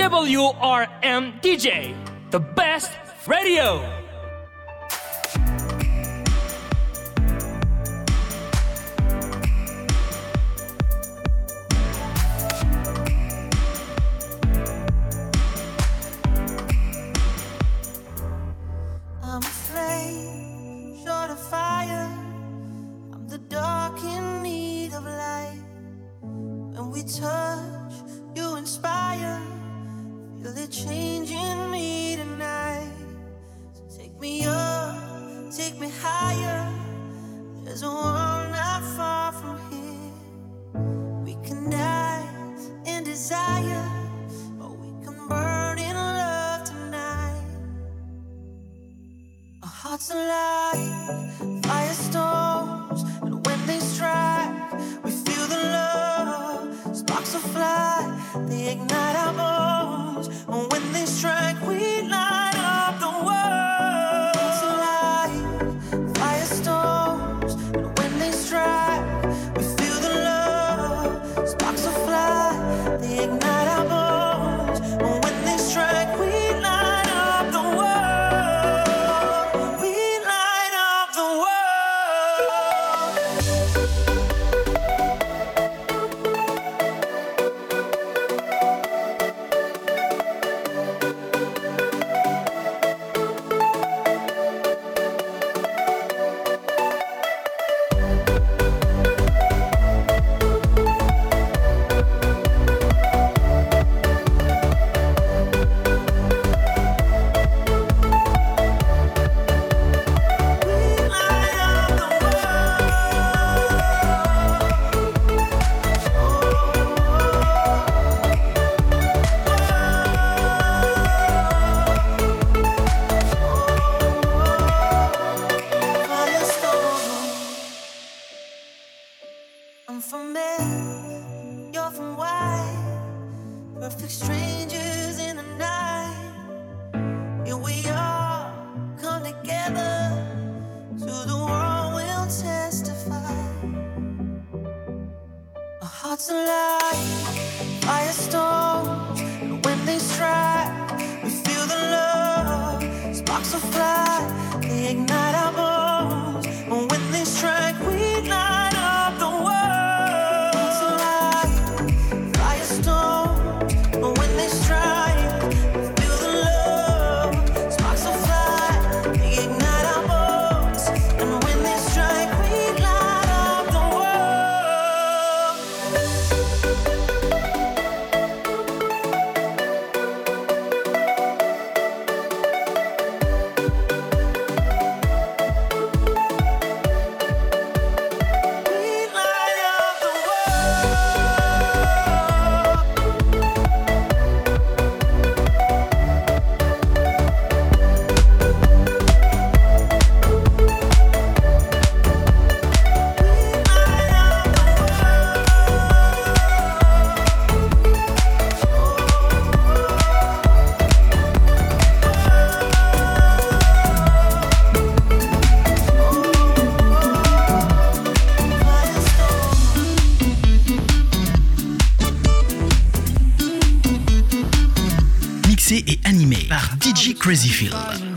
WRM DJ, the best radio. Crazy Phil.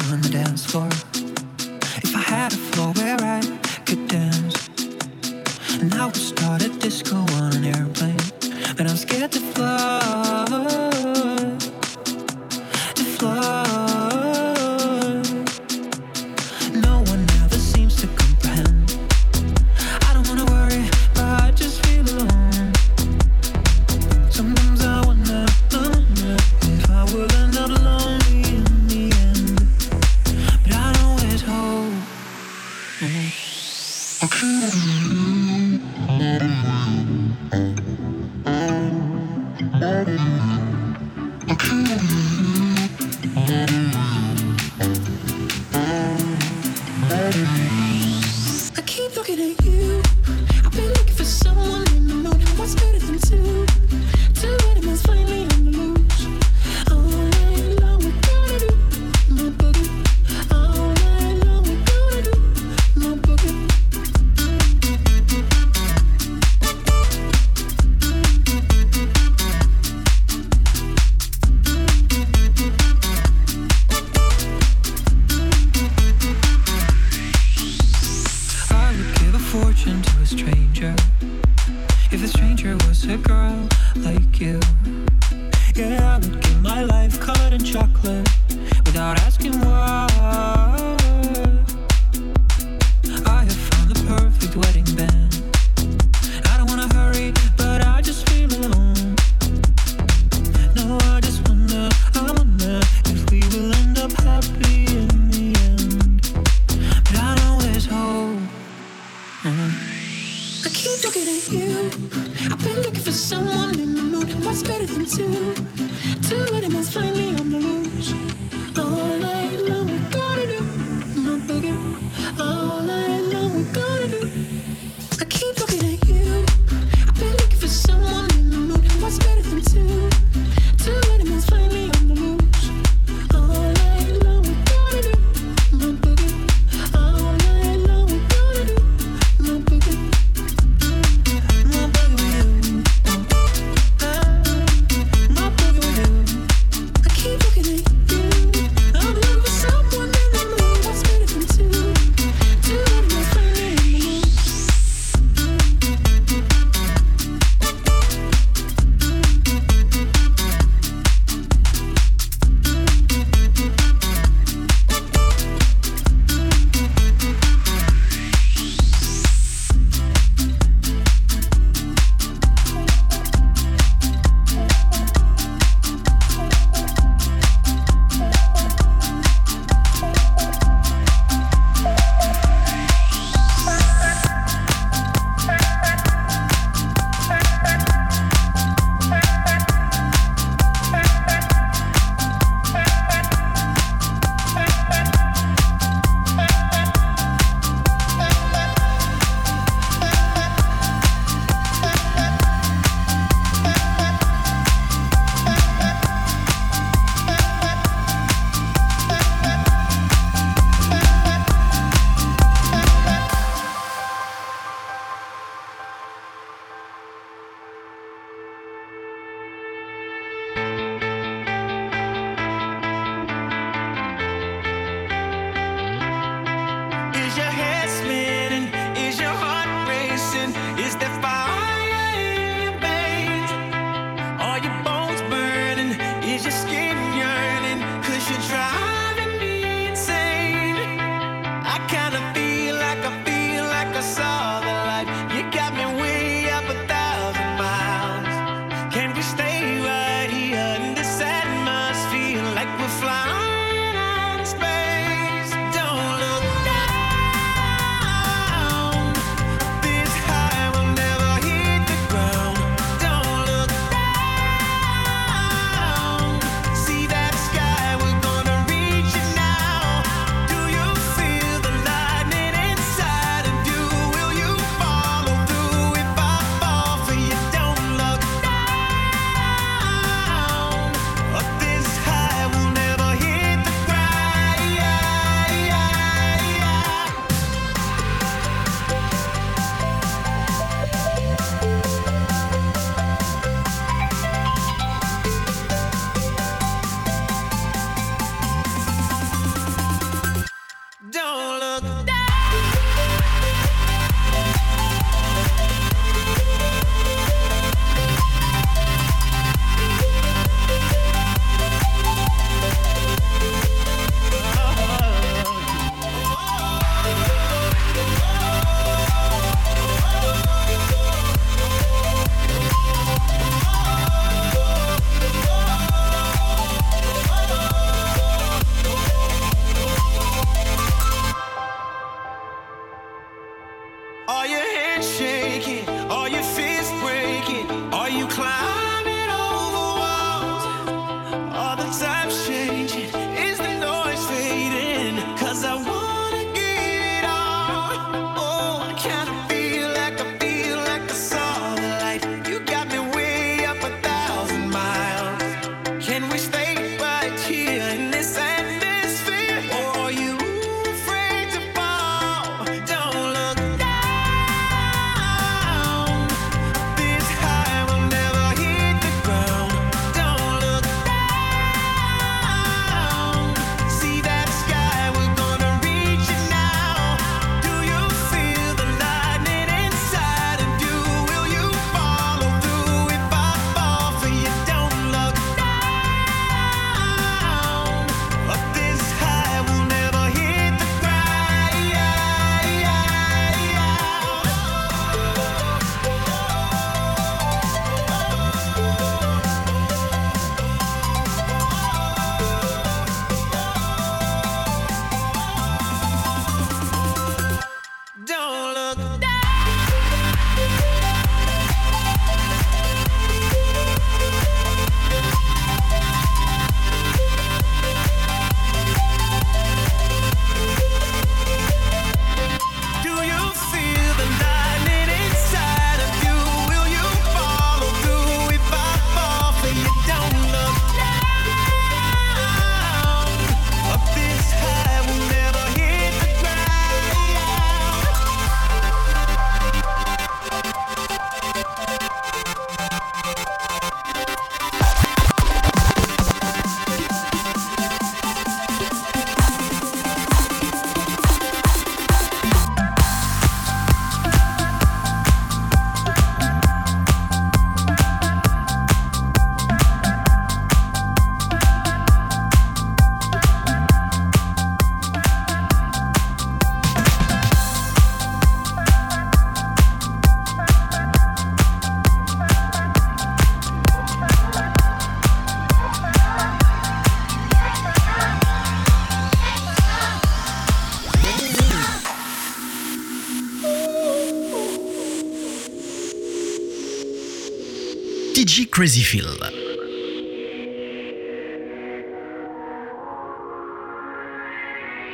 Crazy Phil.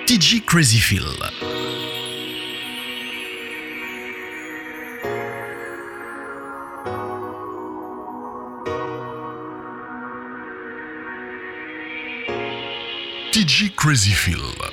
DJ Crazy Phil. Crazy Phil.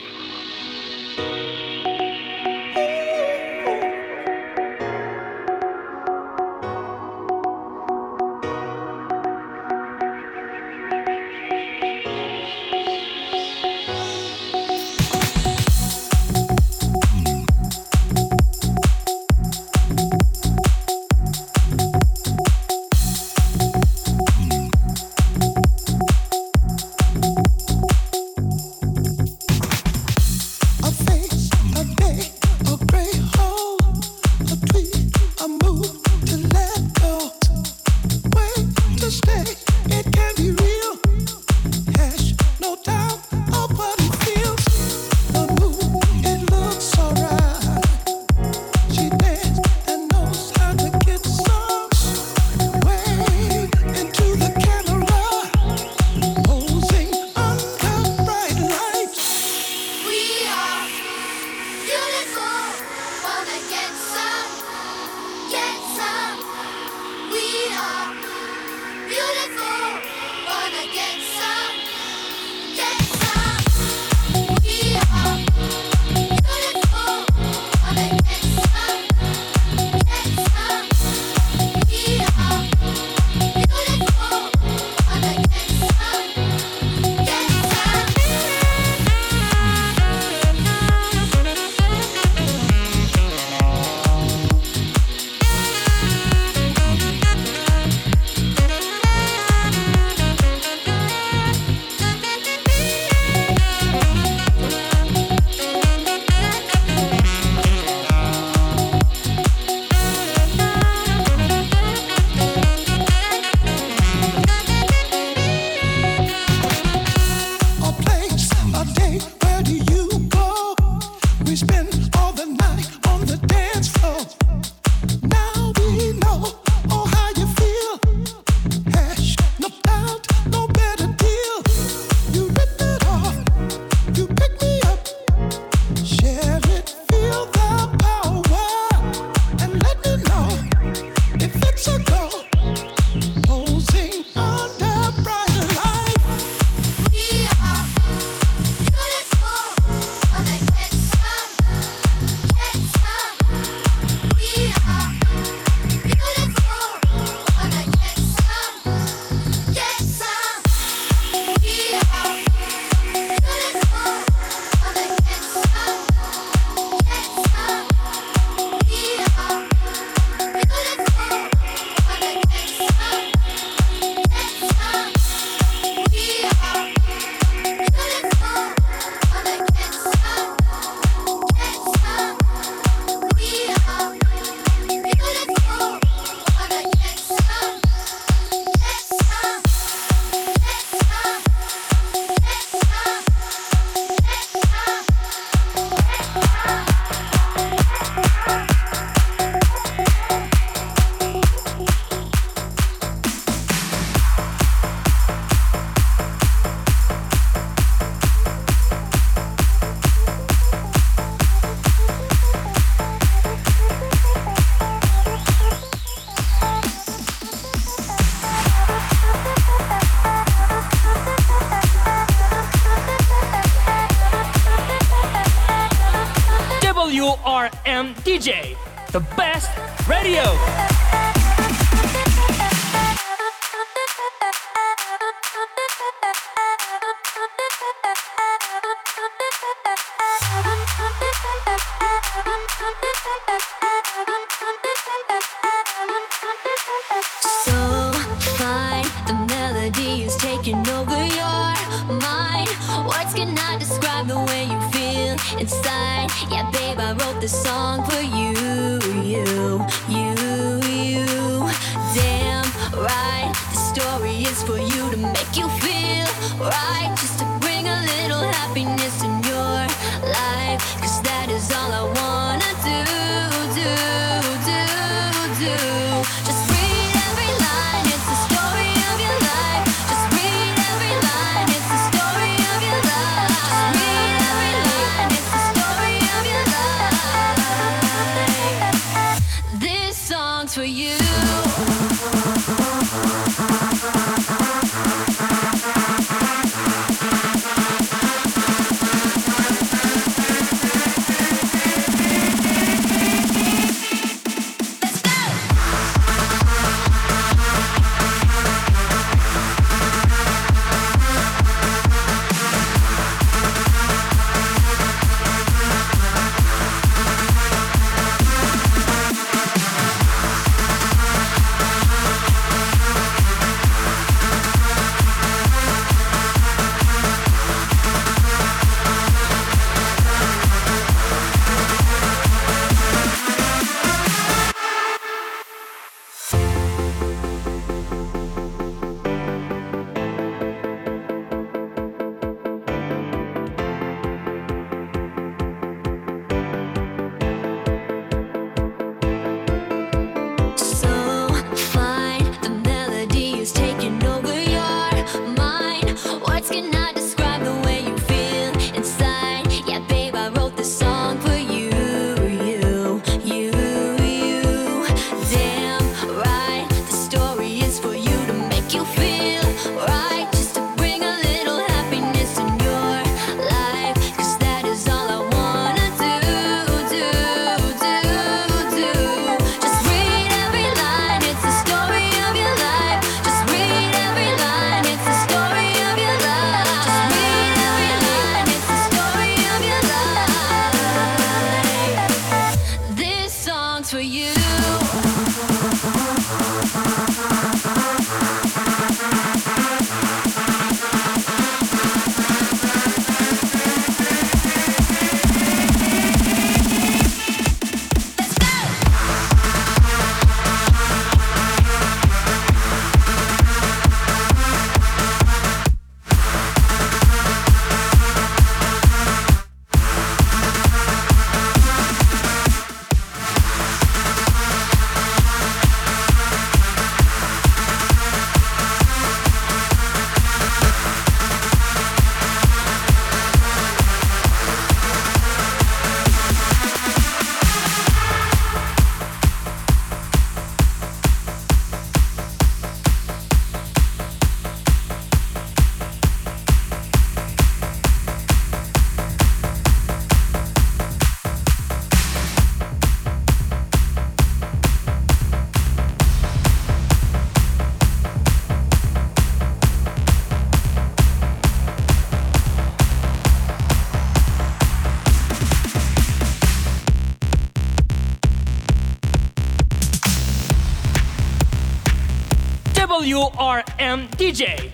Just feel every DJ.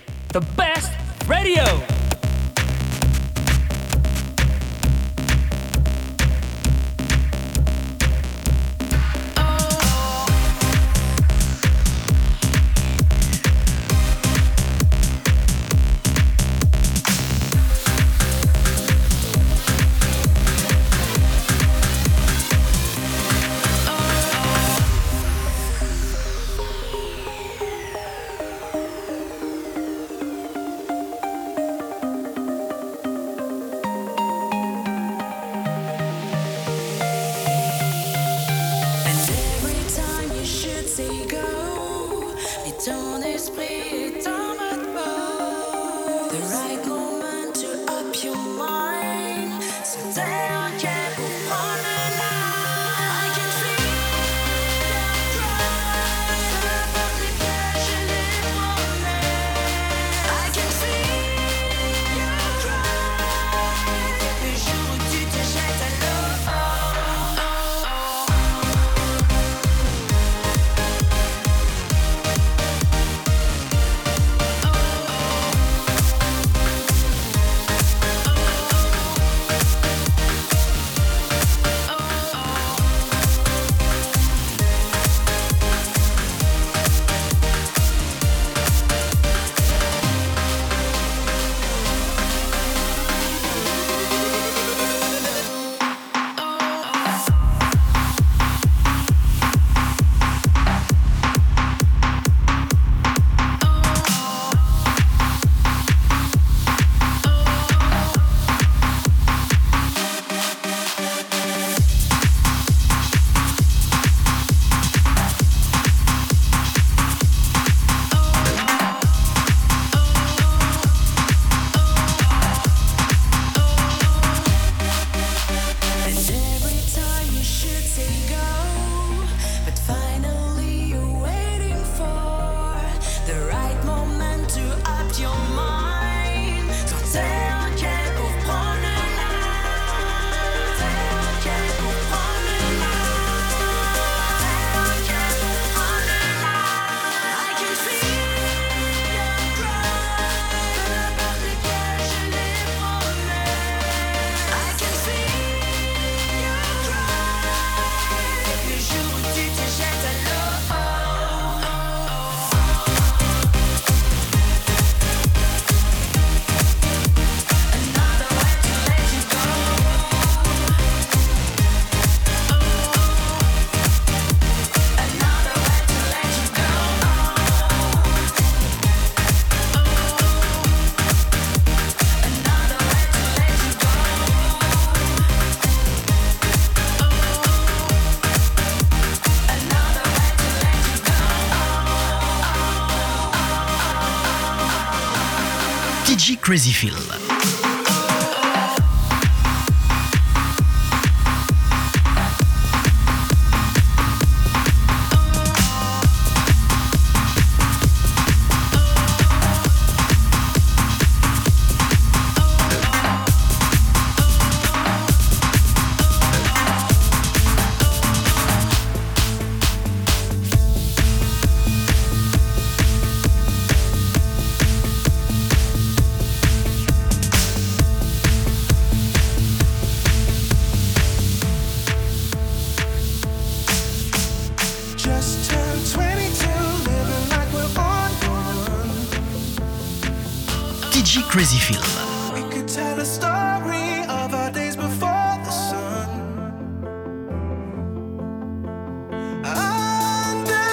Crazy Feel. tell a story of our days before the sun. Under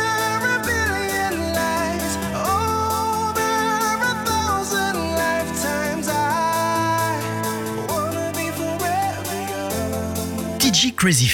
a billion over a thousand lifetimes, I wanna be forever young. DJ Crazy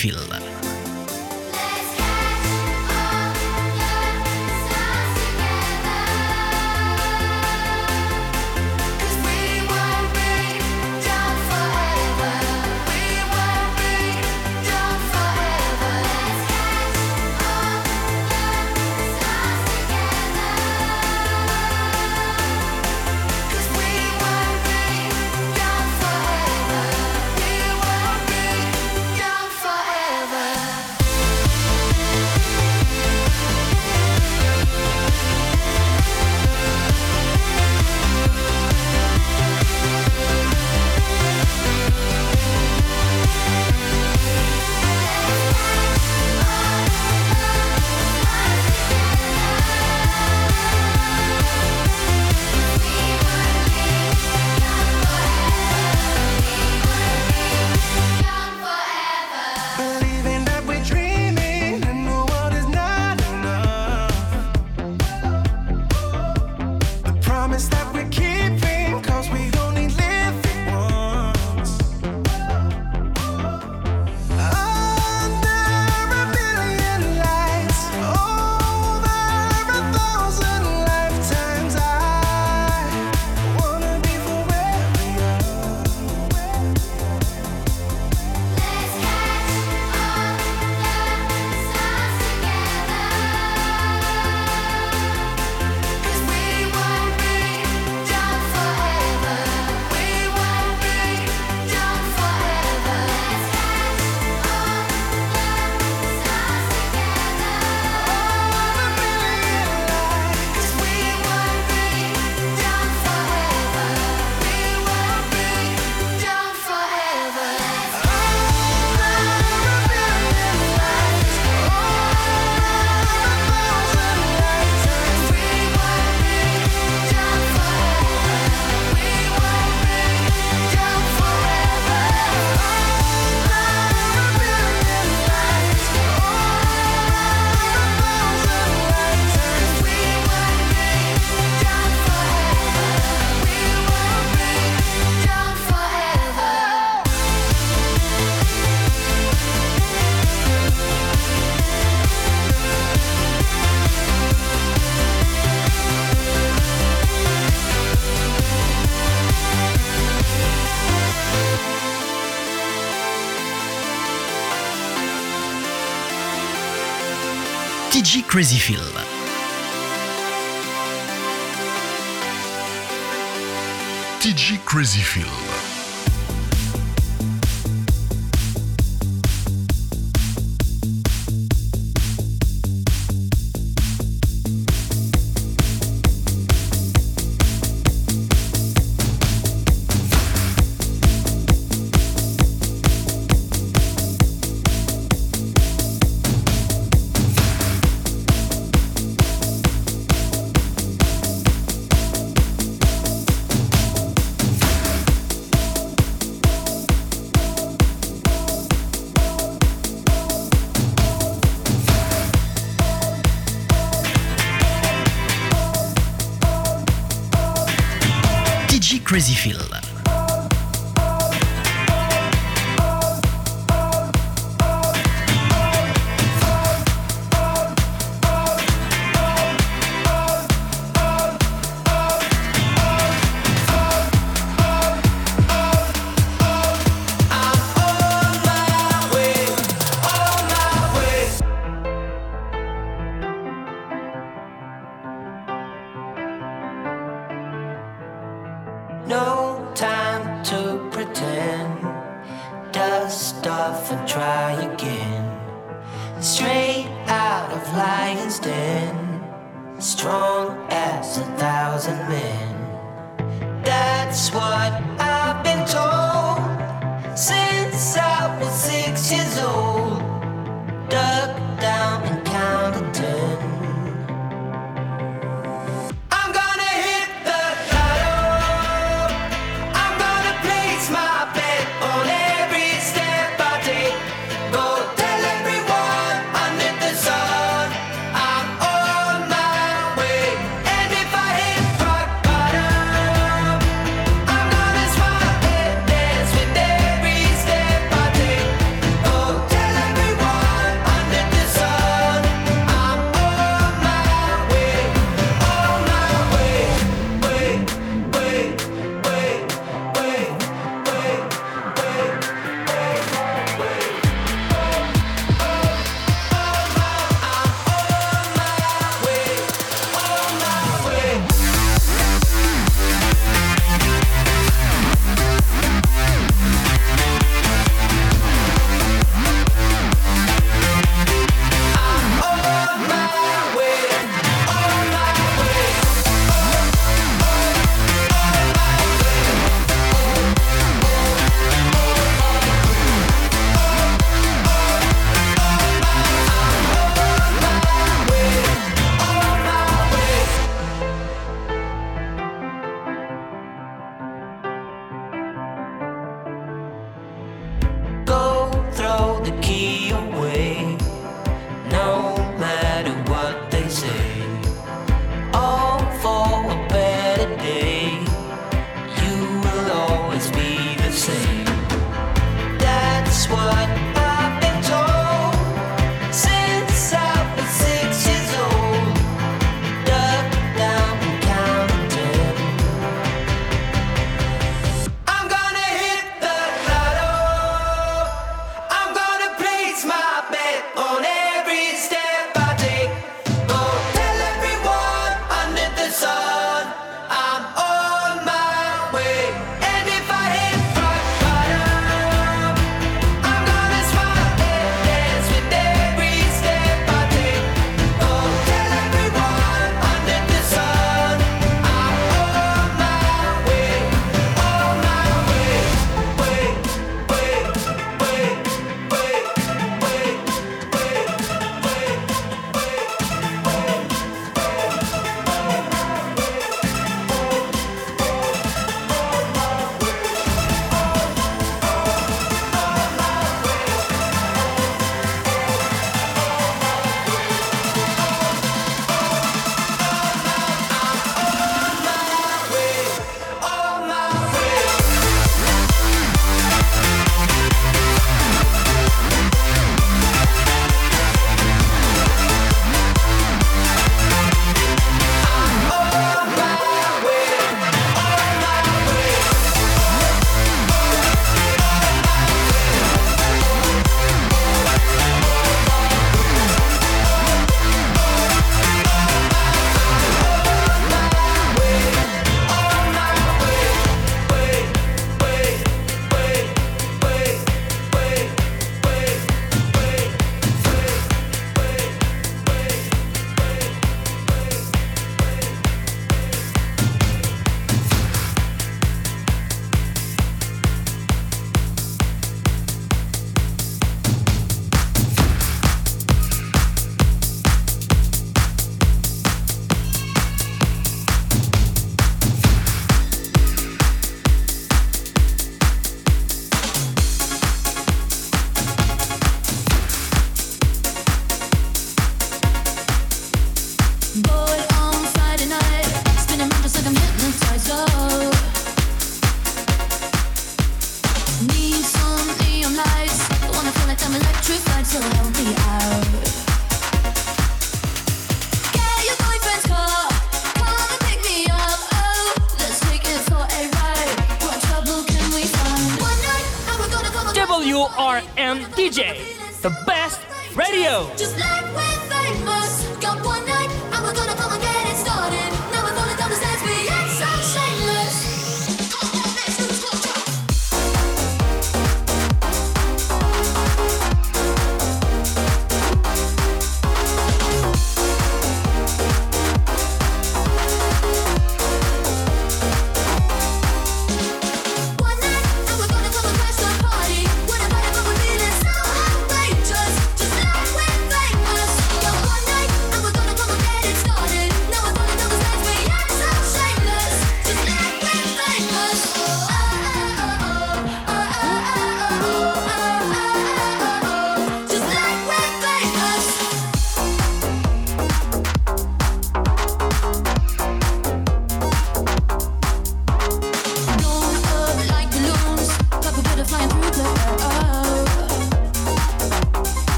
Crazy Phil. TG Crazy Phil. Crazy Phil.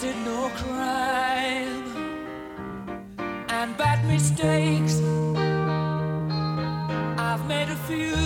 committed no crime and bad mistakes. I've made a few.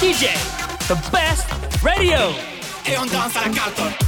DJ, the best radio. Et on danse à la Carlton.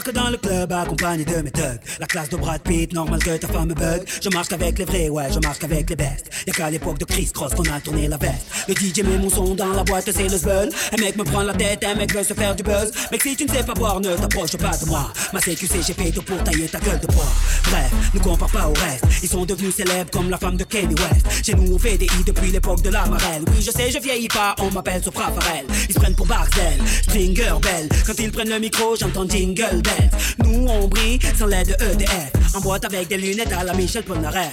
Débarque dans le club accompagné de mes thugs. La classe de Brad Pitt, normal que ta femme me bug. Je marche qu'avec les vrais, ouais, je marche qu'avec les bestes. Y'a qu'à l'époque de Chris Cross qu'on a tourné la veste. Le DJ met mon son dans la boîte, c'est le zbeul. Un mec me prend la tête, un mec veut se faire du buzz. Mec, si tu ne sais pas boire, ne t'approche pas de moi. Ma CQC, j'ai fait tout pour tailler ta gueule de bois. Bref, ne compare pas au reste. Ils sont devenus célèbres comme la femme de Kenny West. Chez nous, on fait des hits depuis l'époque de la marelle. Oui, je sais, je vieillis pas, on m'appelle Sopra Farel. Ils se prennent pour Barcel, Stringer Bell. Quand ils prennent le micro, j'entends Jingle Bells. Nous, on brille sans l'aide de EDF. En boîte avec des lunettes à la Michel Polnareff.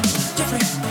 Jeffrey,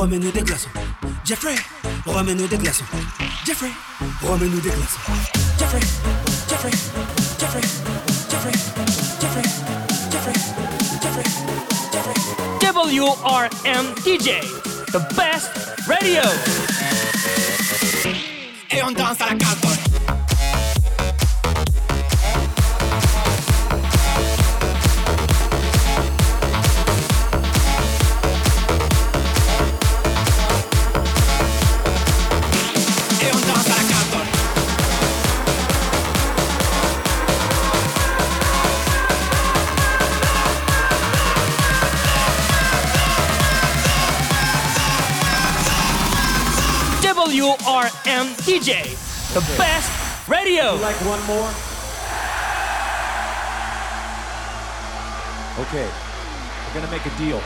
Remets-nous des glaçons. Jeffrey, remets-nous des glaçons. Jeffrey, remets-nous des glaçons. Jeffrey, Jeffrey, Jeffrey, Jeffrey, Jeffrey, Jeffrey, Jeffrey, Jeffrey. The best radio. Et on danse à la. The best radio. Like one more? Okay, we're gonna make a deal.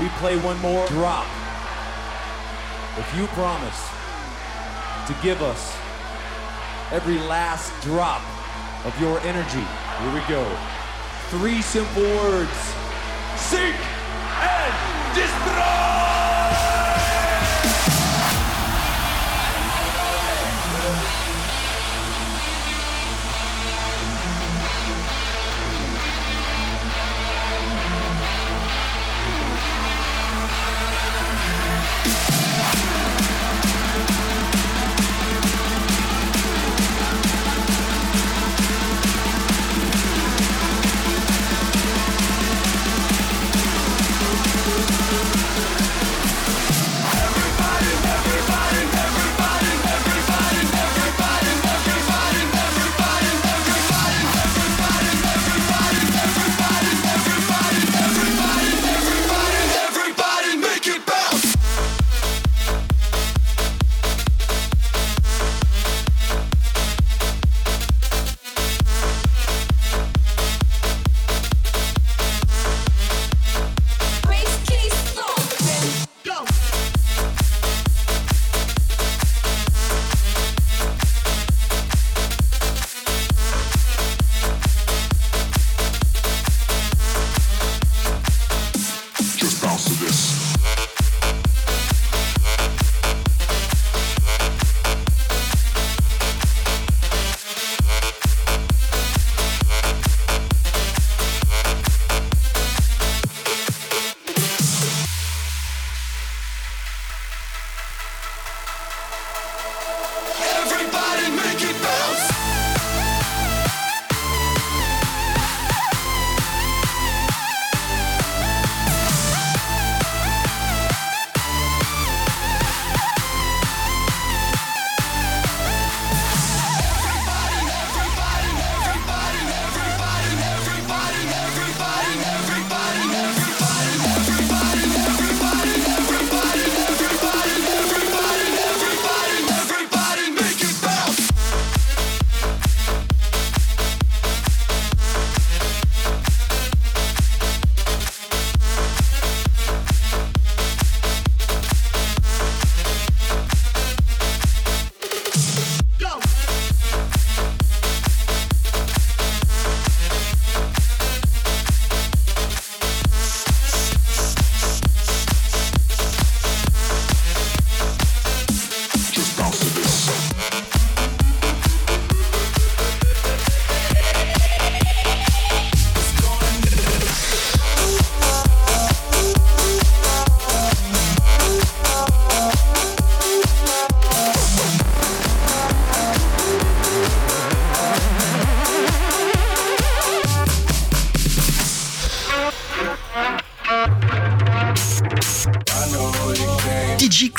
We play one more drop. If you promise to give us every last drop of your energy, here we go. Three simple words. Seek and destroy!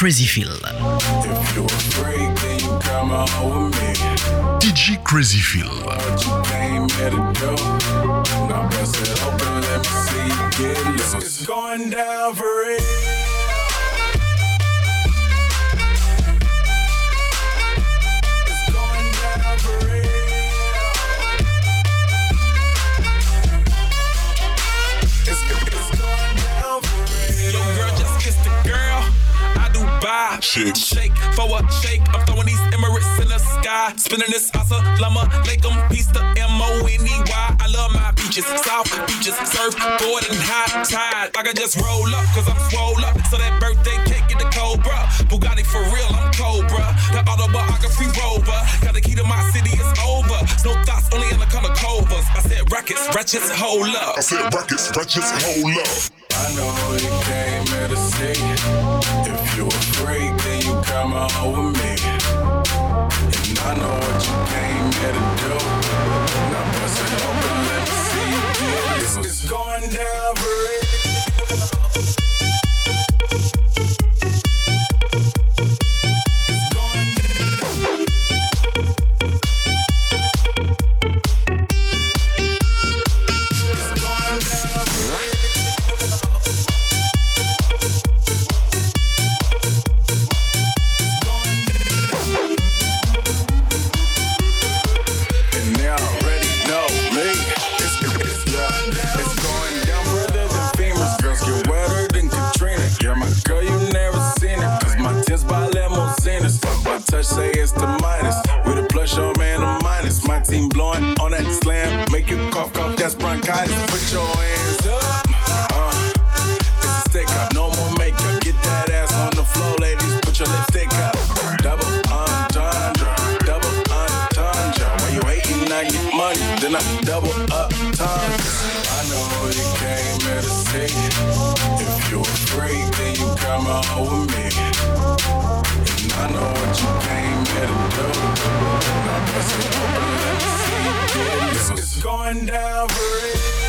Crazy Phil. Beaches. Surf, board, and high tide. I can just roll up, cause I'm swole up. So that birthday cake get the Cobra. Bugatti for real, I'm Cobra. That autobiography rover. Got the key to my city, it's over. No thoughts, only in the color covers. I said rackets, ratchets, hold up. I said rackets, ratchets, hold up. I know you came here to see. If you a freak, then you come on with me. And I know what you came here to do. Now bust it open, going down for real. Slam. Make you cough, cough, that's bronchitis. Put your hands up. Uh, it's a stick up, no more makeup. Get that ass on the floor, ladies. Put your lipstick up. Double entendre, double entendre. When you hating, I get money, then I double up tons. I know you came here to see. If you're a freak, then you come on with me. And I know what you came here to do. Now going down for real.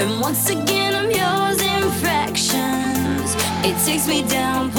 And once again, I'm yours in fractions. It takes me down,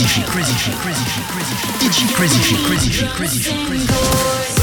crazy shit, crazy shit, crazy shit, crazy shit, crazy shit, crazy shit, crazy shit, crazy shit.